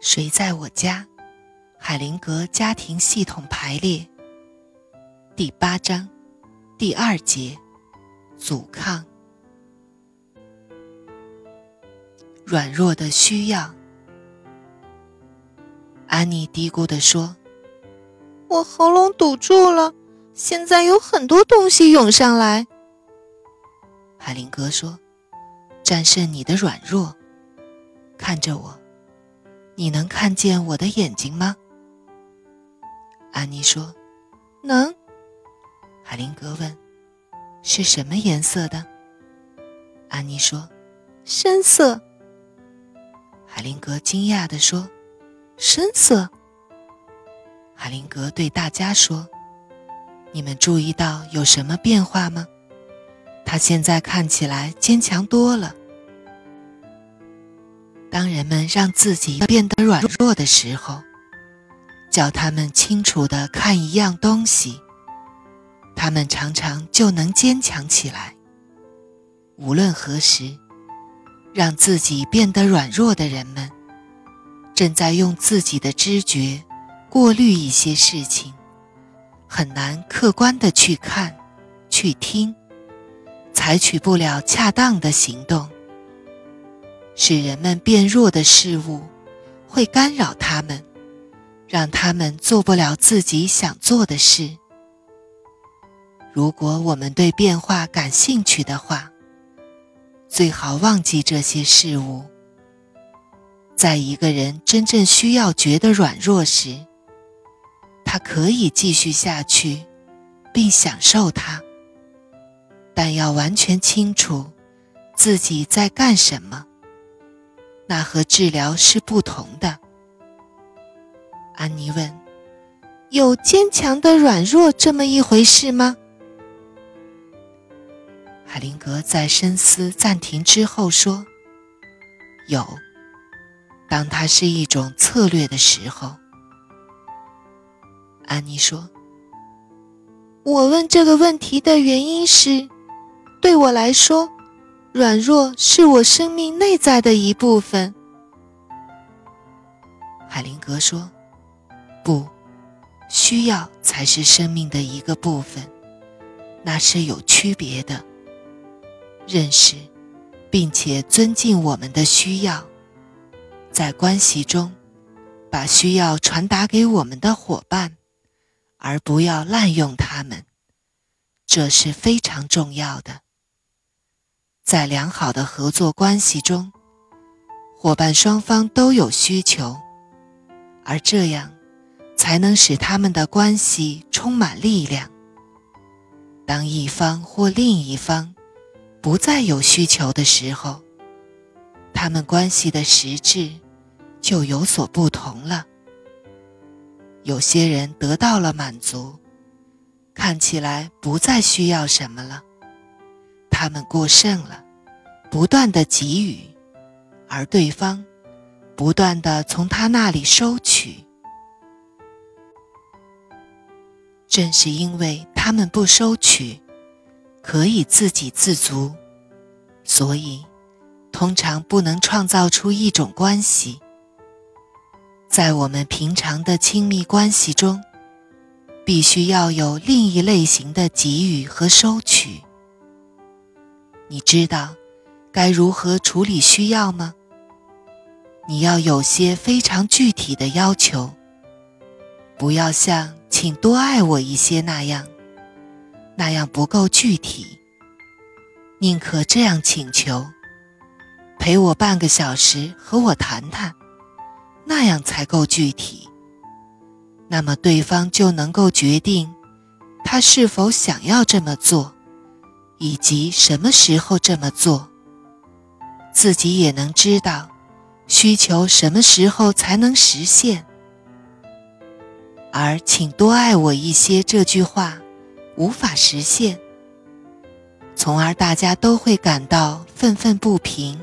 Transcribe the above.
谁在我家？海灵格家庭系统排列第八章第二节：阻抗。软弱的需要。安妮嘀咕地说：“我喉咙堵住了，现在有很多东西涌上来。”海灵格说：“战胜你的软弱，看着我，你能看见我的眼睛吗？”安妮说：“能。”海灵格问：“是什么颜色的？”安妮说：“深色。”海灵格惊讶地说：“深色。”海灵格对大家说：“你们注意到有什么变化吗？他现在看起来坚强多了。当人们让自己变得软弱的时候。”叫他们清楚的看一样东西，他们常常就能坚强起来。无论何时，让自己变得软弱的人们，正在用自己的知觉过滤一些事情，很难客观的去看、去听，采取不了恰当的行动，使人们变弱的事物会干扰他们。让他们做不了自己想做的事。如果我们对变化感兴趣的话，最好忘记这些事物。在一个人真正需要觉得软弱时，他可以继续下去，并享受它。但要完全清楚自己在干什么，那和治疗是不同的。安妮问：“有坚强的软弱这么一回事吗？”海灵格在深思暂停之后说：“有，当它是一种策略的时候。”安妮说：“我问这个问题的原因是，对我来说，软弱是我生命内在的一部分。”海灵格说。不，需要才是生命的一个部分，那是有区别的。认识，并且尊敬我们的需要，在关系中，把需要传达给我们的伙伴，而不要滥用他们，这是非常重要的。在良好的合作关系中，伙伴双方都有需求，而这样。才能使他们的关系充满力量。当一方或另一方不再有需求的时候，他们关系的实质就有所不同了。有些人得到了满足，看起来不再需要什么了，他们过剩了，不断的给予，而对方不断的从他那里收取。正是因为他们不收取，可以自给自足，所以通常不能创造出一种关系。在我们平常的亲密关系中，必须要有另一类型的给予和收取。你知道该如何处理需要吗？你要有些非常具体的要求，不要像。请多爱我一些，那样，那样不够具体。宁可这样请求：陪我半个小时，和我谈谈，那样才够具体。那么对方就能够决定，他是否想要这么做，以及什么时候这么做。自己也能知道，需求什么时候才能实现。而“请多爱我一些”这句话无法实现，从而大家都会感到愤愤不平，